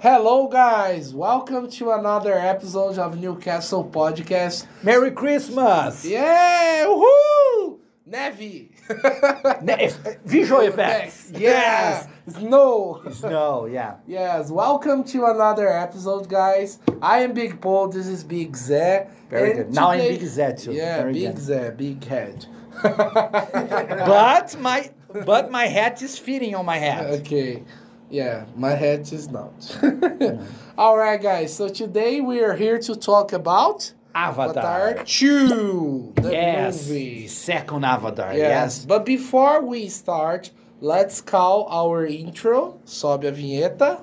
Hello, guys. Welcome to another episode of Newcastle Podcast. Merry Christmas! Yeah, woohoo! Neve. Ne- uh, visual effects. Yes. Snow. No, yeah. Yes. Welcome to another episode, guys. I am Big Paul. This is Big Zé. Very And good. Now I'm Big Zé too. Yeah, Very Big good. Zé, big head. But my but my hat is fitting on my hat. Okay. Yeah, my head is not. All right, guys. So today we are here to talk about Avatar. Avatar 2, the yes. movie. Second Avatar. Yes. Yes. But before we start, let's call our intro. Sobe a vinheta.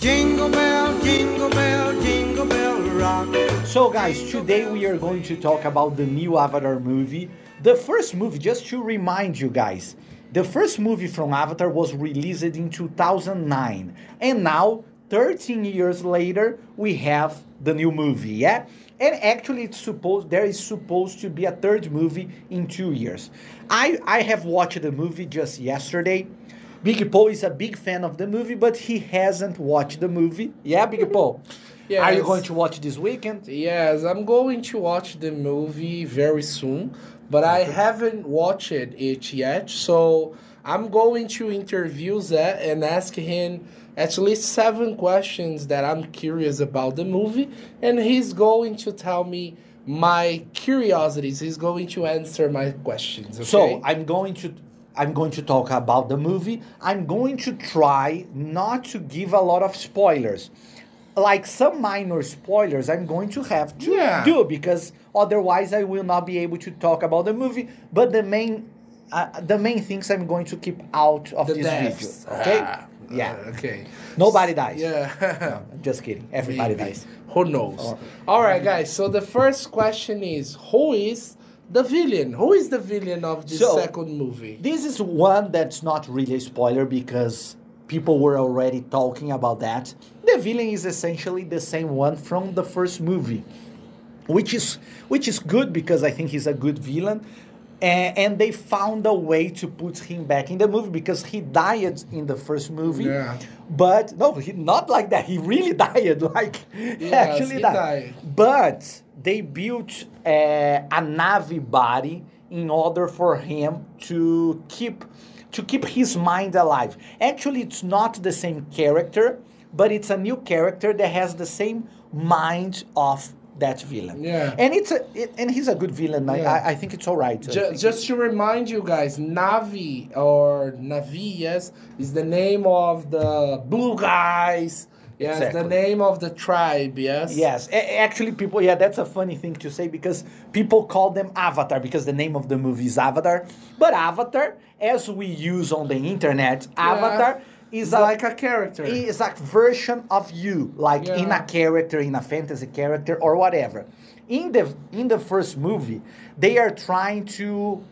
Jingle bell, jingle bell, jingle bell rock. So guys, today we are going to talk about the new Avatar movie. The first movie, just to remind you guys, the first movie from Avatar was released in 2009. And now, 13 years later, we have the new movie, yeah? And actually it's supposed there is supposed to be a third movie in 2 years. I I have watched the movie just yesterday. Big Paul is a big fan of the movie, but he hasn't watched the movie. Yeah, Big Paul. Are you going to watch this weekend? Yes, I'm going to watch the movie very soon, but I haven't watched it yet. So I'm going to interview Zé and ask him at least seven questions that I'm curious about the movie, and he's going to tell me my curiosities. He's going to answer my questions. Okay? So I'm going to I'm going to talk about the movie. I'm going to try not to give a lot of spoilers. Like some minor spoilers, I'm going to have to Yeah. do because otherwise I will not be able to talk about the movie. But the main uh, the main things I'm going to keep out of the this deaths. video. Okay? Ah, yeah. uh, okay. Nobody dies. Yeah. No, just kidding. Everybody Maybe. dies. Who knows? Or- All right, guys. So the first question is, who is the villain? Who is the villain of the So- second movie? This is one that's not really a spoiler because people were already talking about that. The villain is essentially the same one from the first movie, which is which is good because I think he's a good villain. And, and they found a way to put him back in the movie because he died in the first movie. Yeah. But no, he, not like that. He really died. Like Yes, actually he died. died. But they built uh, a Navi body in order for him to keep to keep his mind alive. Actually, it's not the same character, but it's a new character that has the same mind of that villain. Yeah. and it's a it, and he's a good villain. I- Yeah. I, I think it's all right. I Ju- think just to remind you guys, Navi or Navi, yes, is the name of the blue guys. Yes, the name of the tribe. Yes. Yes, a- actually, people, yeah, that's a funny thing to say because people call them Avatar because the name of the movie is Avatar. But Avatar, as we use on the internet, Avatar is a, like a character. is a version of you, like in a character, in a fantasy character, or whatever. In the in the first movie, they are trying to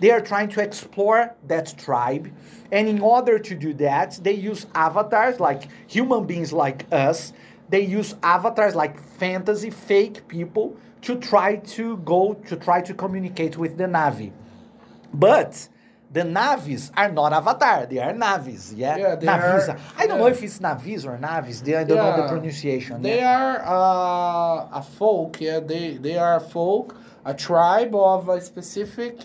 they are trying to explore that tribe, and in order to do that, they use avatars like human beings like us. They use avatars like fantasy fake people to try to go to try to communicate with the Navi. But the Navis are not Avatar; they are Navis. Yeah, Yeah, they are- I don't yeah. know if it's Navis or Navis. They, I don't know the pronunciation. They yeah. are uh, a folk, yeah. They they are a folk, a tribe of a specific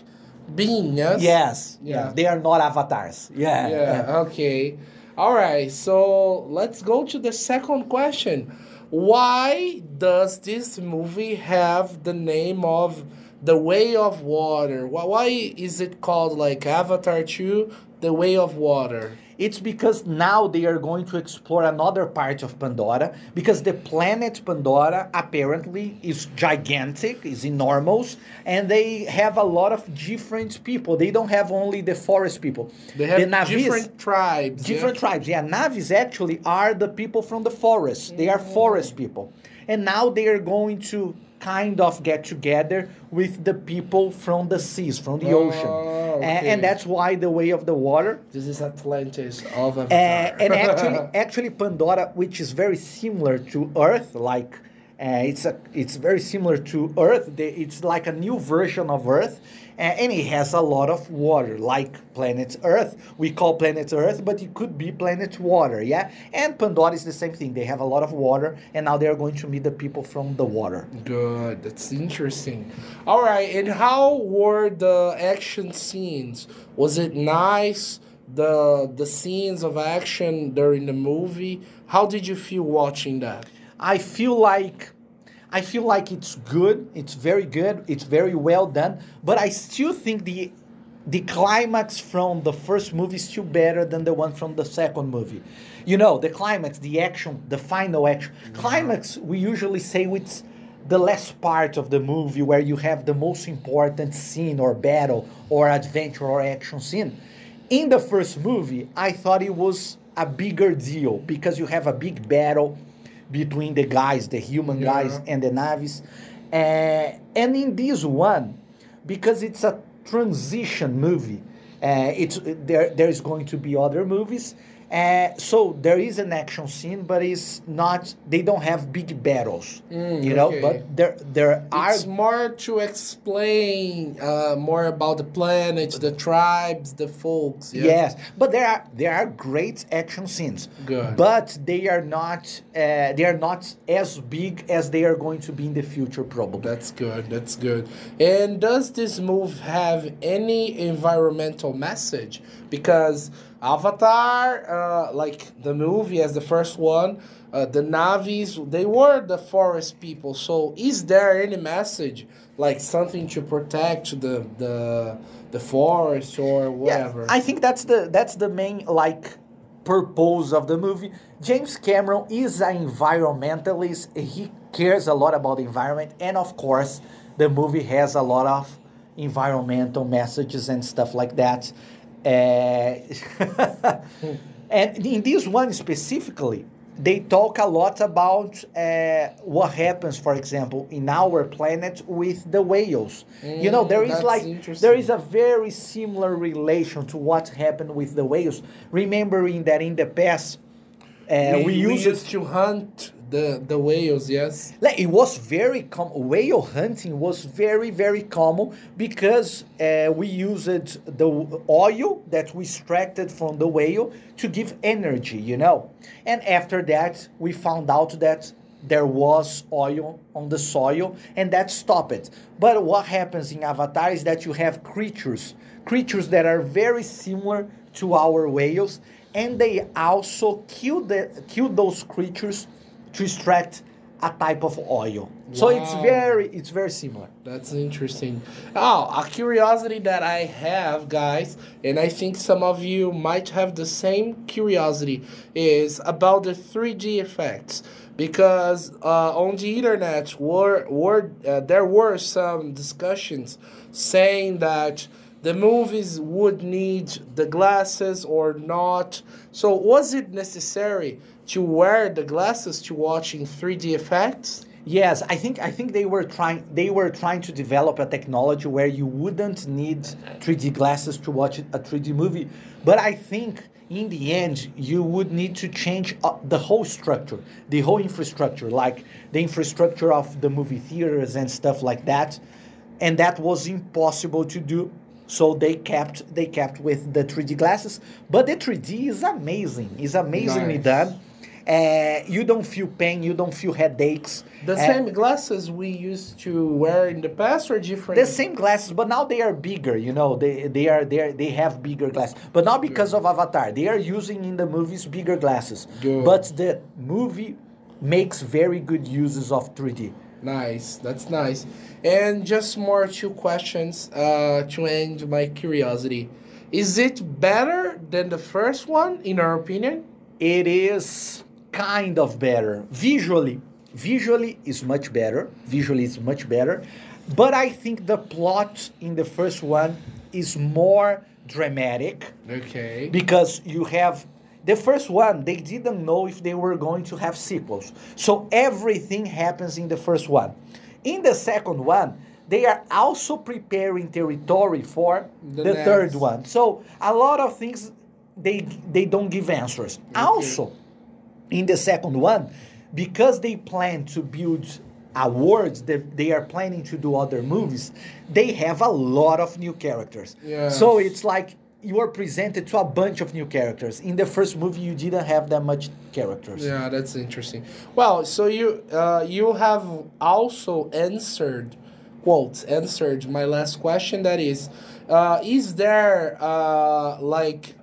being. Yes. Yes. Yeah. Yeah. They are not avatars. Yeah. Yeah. Okay. All right. So let's go to the second question. Why does this movie have the name of The Way of Water? Why, why is it called like Avatar 2, The Way of Water? It's because now they are going to explore another part of Pandora because the planet Pandora apparently is gigantic, is enormous, and they have a lot of different people. They don't have only the forest people. They have the Navis, different tribes. yeah? different tribes. Yeah, Navis actually are the people from the forest. They are forest people. And now they are going to kind of get together with the people from the seas, from the Oh, ocean. Okay. And, that's why the way of the water. This is Atlantis of Uh, and actually, actually, Pandora, which is very similar to Earth, like uh, it's a, it's very similar to Earth. It's like a new version of Earth, and it has a lot of water, like planet Earth. We call planet Earth, but it could be planet water, yeah. And Pandora is the same thing. They have a lot of water, and now they are going to meet the people from the water. Good. That's interesting. All right. And how were the action scenes? Was it nice? The the scenes of action during the movie. How did you feel watching that? I feel like I feel like it's good. It's very good. It's very well done. But I still think the the climax from the first movie is still better than the one from the second movie. You know, the climax, the action, the final action. Mm-hmm. Climax, we usually say it's the last part of the movie where you have the most important scene or battle or adventure or action scene. In the first movie, I thought it was a bigger deal because you have a big battle between the guys, the human Yeah. guys and the navis. Uh, and in this one, because it's a transition movie, uh, it's there. There is going to be other movies, uh, so there is an action scene, but it's not. They don't have big battles, Mm, you know. okay. But there, there are It's more to explain uh, more about the planets, the tribes, the folks. Yeah? Yes, but there are there are great action scenes. Good. But they are not uh, they are not as big as they are going to be in the future, probably. That's good. That's good. And does this move have any environmental message? Because Avatar, uh, like the movie as the first one, uh, the Navis, they were the forest people. So is there any message, like something to protect the the the forest or whatever? I think that's the that's the main like purpose of the movie. James Cameron is an environmentalist. He cares a lot about the environment, and of course, the movie has a lot of environmental messages and stuff like that. And in this one specifically, they talk a lot about uh, what happens, for example, in our planet with the whales. you know, Mm, there is like there is a very similar relation to what happened with the whales. Remembering that in the past, uh, we, we, used, used to hunt the the whales. Yes. like, it was very common. Whale hunting was very very common because uh, we used the oil that we extracted from the whale to give energy. You know, and after that we found out that there was oil on the soil and that stopped it. But what happens in Avatar is that you have creatures, creatures that are very similar to our whales, and they also kill the kill those creatures to extract a type of oil. So it's very it's very similar. That's interesting. Oh, a curiosity that I have, guys, and I think some of you might have the same curiosity, is about the 3D effects. Because uh, on the internet, were, were, uh, there were some discussions saying that the movies would need the glasses or not. So, was it necessary to wear the glasses to watch in 3D effects? Yes, I think I think they were trying they were trying to develop a technology where you wouldn't need 3D glasses to watch a 3D movie, but I think in the end you would need to change uh, the whole structure, the whole infrastructure, like the infrastructure of the movie theaters and stuff like that, and that was impossible to do. So they kept they kept with the 3D glasses, but the 3D is amazing. It's amazingly Nice. done. Uh, you don't feel pain, you don't feel headaches. The Uh, same glasses we used to wear in the past or different? the same glasses, but now they are bigger. You know, they they are they are, they have bigger glasses, but not because of Avatar. They are using in the movies bigger glasses. Good. But the movie makes very good uses of 3D. Nice, that's nice. And just more two questions uh, to end my curiosity. Is it better than the first one, in our opinion? It is kind of better visually. Visually is much better. Visually is much better, but I think the plot in the first one is more dramatic. Okay. because you have the first one they didn't know if they were going to have sequels so everything happens in the first one in the second one they are also preparing territory for The the, third one so a lot of things they they don't give answers also in the second one because they plan to build awards that they are planning to do other movies, they have a lot of new characters. Yes. So it's like you are presented to a bunch of new characters. In the first movie, you didn't have that much characters. Yeah, that's interesting. Well, so you uh, you have also answered, quotes answered my last question. That is, uh, is there uh, like,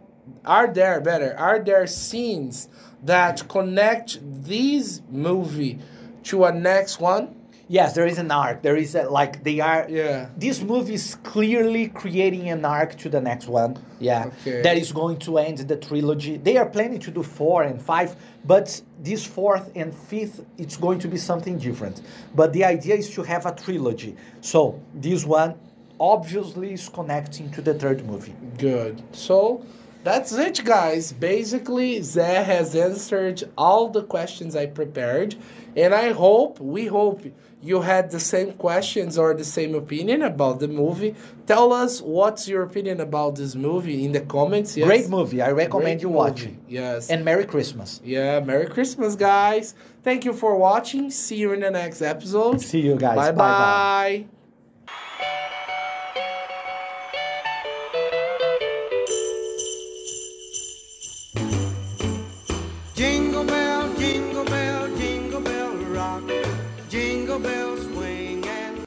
are there better? Are there scenes that connect this movie to a next one? Yes, there is an arc. There is a, like they are. Yeah. This movie is clearly creating an arc to the next one. Yeah. Okay. That is going to end the trilogy. They are planning to do four and five, but this fourth and fifth, it's going to be something different. But the idea is to have a trilogy. So this one obviously is connecting to the third movie. Good. So that's it, guys. Basically, Zé has answered all the questions I prepared, and I hope, we hope, you had the same questions or the same opinion about the movie. Tell us what's your opinion about this movie in the comments. Yes? Great movie. I recommend Great you movie. watching. Yes. And Merry Christmas. yeah, Merry Christmas, guys. Thank you for watching. See you in the next episode. See you guys. Bye Bye-bye. bye.